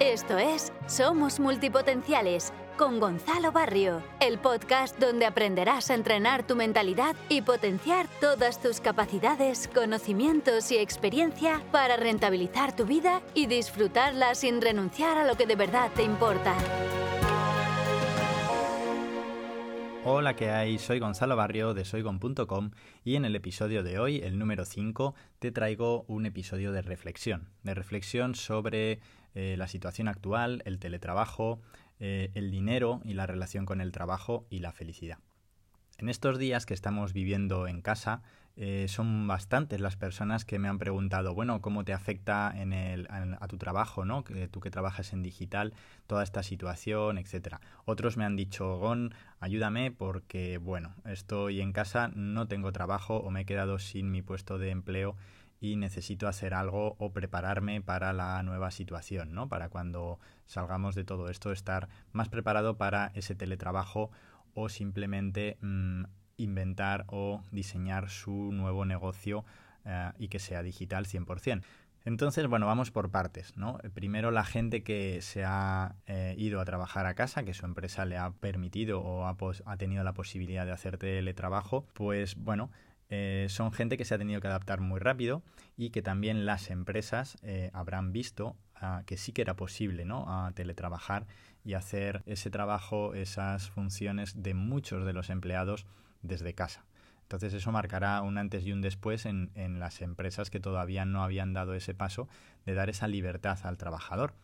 Esto es Somos Multipotenciales con Gonzalo Barrio, el podcast donde aprenderás a entrenar tu mentalidad y potenciar todas tus capacidades, conocimientos y experiencia para rentabilizar tu vida y disfrutarla sin renunciar a lo que de verdad te importa. Hola, ¿qué hay? Soy Gonzalo Barrio de soygon.com y en el episodio de hoy, el número 5, te traigo un episodio de reflexión, de reflexión sobre eh, la situación actual, el teletrabajo, eh, el dinero y la relación con el trabajo y la felicidad. En estos días que estamos viviendo en casa, eh, son bastantes las personas que me han preguntado, bueno, ¿cómo te afecta a tu trabajo, ¿no? Que tú que trabajas en digital, toda esta situación, etcétera. Otros me han dicho, Gon, ayúdame porque, bueno, estoy en casa, no tengo trabajo o me he quedado sin mi puesto de empleo y necesito hacer algo o prepararme para la nueva situación, ¿no? Para cuando salgamos de todo esto, estar más preparado para ese teletrabajo o simplemente mm, inventar o diseñar su nuevo negocio eh, y que sea digital 100%. Entonces, bueno, vamos por partes, ¿no? Primero la gente que se ha eh, ido a trabajar a casa, que su empresa le ha permitido o ha, ha tenido la posibilidad de hacer teletrabajo, pues bueno, eh, son gente que se ha tenido que adaptar muy rápido y que también las empresas eh, habrán visto ah, que sí que era posible ¿no? a teletrabajar y hacer ese trabajo, esas funciones de muchos de los empleados desde casa. Entonces eso marcará un antes y un después en, en las empresas que todavía no habían dado ese paso de dar esa libertad al trabajador.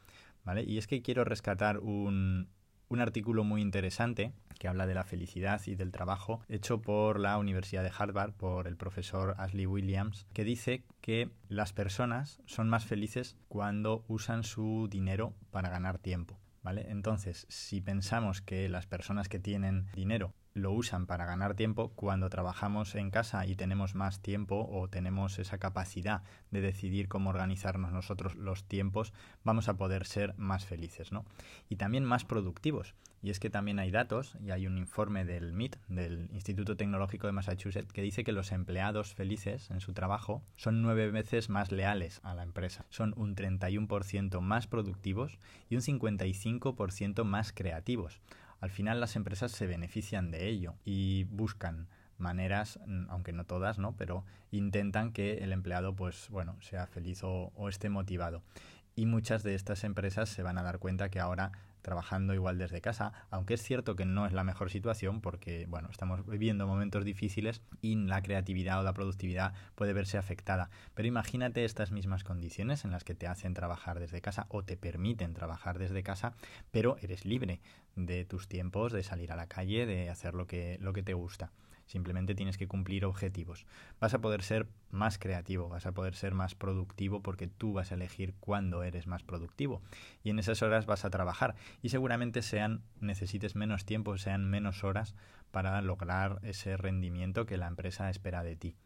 ¿vale? Y es que quiero rescatar un, un artículo muy interesante que habla de la felicidad y del trabajo, hecho por la Universidad de Harvard, por el profesor Ashley Williams, que dice que las personas son más felices cuando usan su dinero para ganar tiempo. ¿Vale? Entonces, si pensamos que las personas que tienen dinero lo usan para ganar tiempo, cuando trabajamos en casa y tenemos más tiempo o tenemos esa capacidad de decidir cómo organizarnos nosotros los tiempos, vamos a poder ser más felices, ¿no? Y también más productivos. Y es que también hay datos, y hay un informe del MIT, del Instituto Tecnológico de Massachusetts, que dice que los empleados felices en su trabajo son nueve veces más leales a la empresa. Son un 31% más productivos y un 55% más creativos al final las empresas se benefician de ello y buscan maneras, aunque no todas, ¿no? Pero intentan que el empleado, pues, bueno, sea feliz o, o esté motivado. Y muchas de estas empresas se van a dar cuenta que ahora trabajando igual desde casa, aunque es cierto que no es la mejor situación porque, bueno, estamos viviendo momentos difíciles y la creatividad o la productividad puede verse afectada. Pero imagínate estas mismas condiciones en las que te hacen trabajar desde casa o te permiten trabajar desde casa, pero eres libre de tus tiempos, de salir a la calle, de hacer lo que, lo que te gusta. Simplemente tienes que cumplir objetivos. Vas a poder ser más creativo, vas a poder ser más productivo porque tú vas a elegir cuándo eres más productivo. Y en esas horas vas a trabajar. Y seguramente sean, necesites menos tiempo, sean menos horas para lograr ese rendimiento que la empresa espera de ti.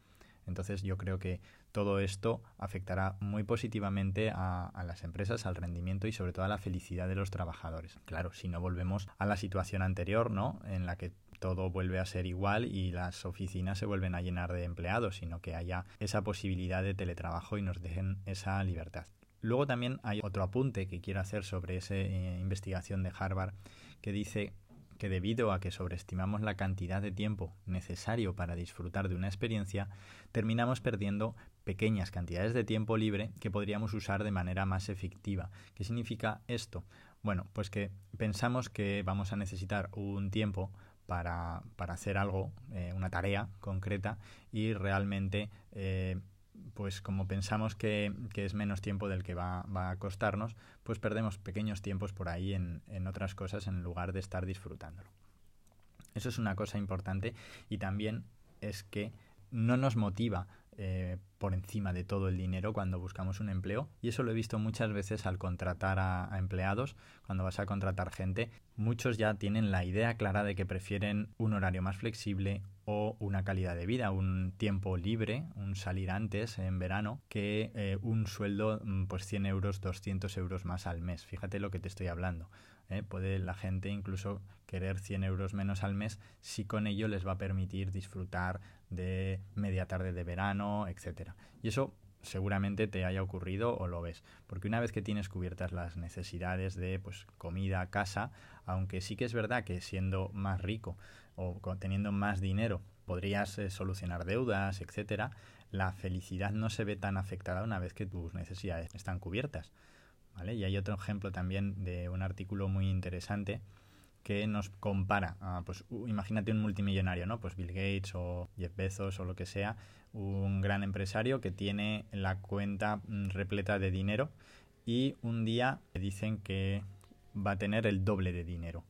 Entonces yo creo que todo esto afectará muy positivamente a, a, las empresas, al rendimiento y sobre todo a la felicidad de los trabajadores. Claro, si no volvemos a la situación anterior, ¿no? En la que todo vuelve a ser igual y las oficinas se vuelven a llenar de empleados, sino que haya esa posibilidad de teletrabajo y nos dejen esa libertad. Luego también hay otro apunte que quiero hacer sobre esa eh, investigación de Harvard que dice que debido a que sobreestimamos la cantidad de tiempo necesario para disfrutar de una experiencia, terminamos perdiendo pequeñas cantidades de tiempo libre que podríamos usar de manera más efectiva. ¿Qué significa esto? Bueno, pues que pensamos que vamos a necesitar un tiempo para, para hacer algo, eh, una tarea concreta y realmente eh, pues como pensamos que, que, es menos tiempo del que va, va, a costarnos, pues perdemos pequeños tiempos por ahí en, en otras cosas en lugar de estar disfrutándolo. Eso es una cosa importante y también es que no nos motiva eh, por encima de todo el dinero cuando buscamos un empleo. Y eso lo he visto muchas veces al contratar a, a, empleados, cuando vas a contratar gente. Muchos ya tienen la idea clara de que prefieren un horario más flexible o una calidad de vida, un tiempo libre, un salir antes en verano, que eh, un sueldo, mm, pues 100 euros, 200 euros más al mes. Fíjate lo que te estoy hablando. ¿eh? Puede la gente incluso querer 100 euros menos al mes si con ello les va a permitir disfrutar de media tarde de verano, etcétera. Y eso seguramente te haya ocurrido o lo ves. Porque una vez que tienes cubiertas las necesidades de pues, comida, casa, aunque sí que es verdad que siendo más rico o teniendo más dinero podrías eh, solucionar deudas, etcétera, la felicidad no se ve tan afectada una vez que tus necesidades están cubiertas. ¿vale? Y hay otro ejemplo también de un artículo muy interesante que nos compara, pues imagínate un multimillonario, ¿no? Pues Bill Gates o Jeff Bezos o lo que sea, un gran empresario que tiene la cuenta mm, repleta de dinero y un día le dicen que va a tener el doble de dinero.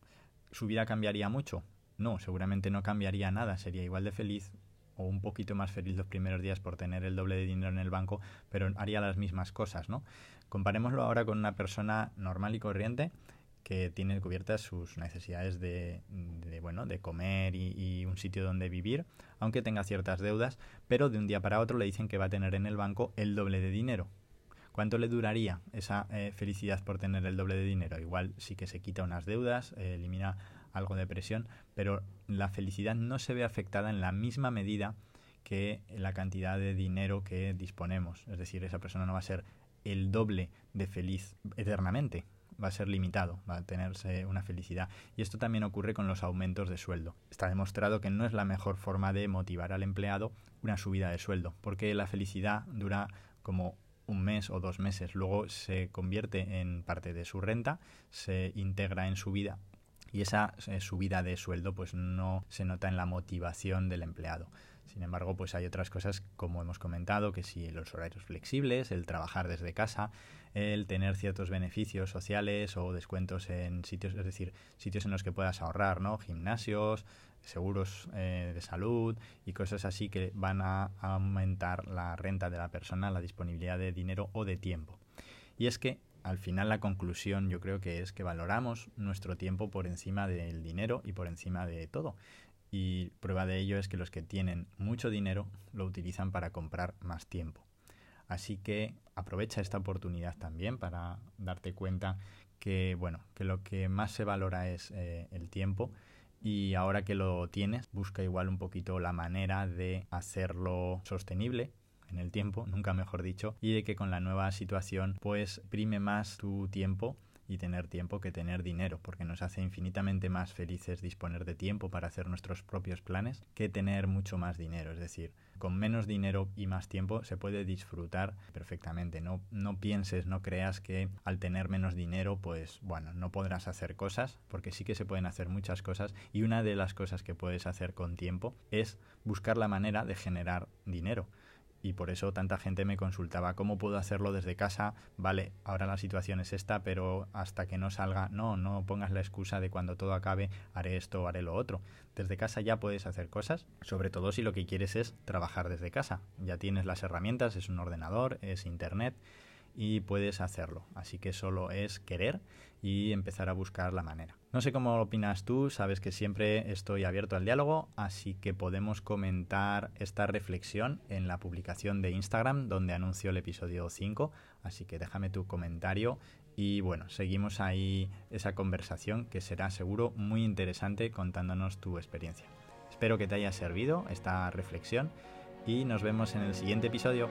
¿Su vida cambiaría mucho? No, seguramente no cambiaría nada, sería igual de feliz o un poquito más feliz los primeros días por tener el doble de dinero en el banco, pero haría las mismas cosas, ¿no? Comparémoslo ahora con una persona normal y corriente que tiene cubiertas sus necesidades de, bueno, de comer y, un sitio donde vivir, aunque tenga ciertas deudas, pero de un día para otro le dicen que va a tener en el banco el doble de dinero. ¿Cuánto le duraría esa eh, felicidad por tener el doble de dinero? Igual sí que se quita unas deudas, eh, elimina algo de presión, pero la felicidad no se ve afectada en la misma medida que la cantidad de dinero que disponemos. Es decir, esa persona no va a ser el doble de feliz eternamente, va a ser limitado, va a tenerse una felicidad. Y esto también ocurre con los aumentos de sueldo. Está demostrado que no es la mejor forma de motivar al empleado una subida de sueldo, porque la felicidad dura como un mes o dos meses, luego se convierte en parte de su renta, se integra en su vida y esa eh, subida de sueldo pues no se nota en la motivación del empleado. Sin embargo, pues hay otras cosas, como hemos comentado, que si los horarios flexibles, el trabajar desde casa, el tener ciertos beneficios sociales o descuentos en sitios, es decir, sitios en los que puedas ahorrar, ¿no? Gimnasios, seguros eh, de salud y cosas así que van a aumentar la renta de la persona, la disponibilidad de dinero o de tiempo. Y es que al final la conclusión yo creo que es que valoramos nuestro tiempo por encima del dinero y por encima de todo. Y prueba de ello es que los que tienen mucho dinero lo utilizan para comprar más tiempo. Así que aprovecha esta oportunidad también para darte cuenta que bueno, que lo que más se valora es eh, el tiempo y ahora que lo tienes, busca igual un poquito la manera de hacerlo sostenible en el tiempo, nunca mejor dicho, y de que con la nueva situación pues prime más tu tiempo y tener tiempo que tener dinero, porque nos hace infinitamente más felices disponer de tiempo para hacer nuestros propios planes que tener mucho más dinero. Es decir, con menos dinero y más tiempo se puede disfrutar perfectamente. No, no pienses, no creas que al tener menos dinero, pues bueno, no podrás hacer cosas, porque sí que se pueden hacer muchas cosas y una de las cosas que puedes hacer con tiempo es buscar la manera de generar dinero y por eso tanta gente me consultaba cómo puedo hacerlo desde casa. Vale, ahora la situación es esta, pero hasta que no salga, no, no pongas la excusa de cuando todo acabe haré esto o haré lo otro. Desde casa ya puedes hacer cosas, sobre todo si lo que quieres es trabajar desde casa. Ya tienes las herramientas, es un ordenador, es internet y puedes hacerlo. Así que solo es querer y empezar a buscar la manera. No sé cómo opinas tú, sabes que siempre estoy abierto al diálogo, así que podemos comentar esta reflexión en la publicación de Instagram donde anuncio el episodio 5, así que déjame tu comentario y bueno, seguimos ahí esa conversación que será seguro muy interesante contándonos tu experiencia. Espero que te haya servido esta reflexión y nos vemos en el siguiente episodio.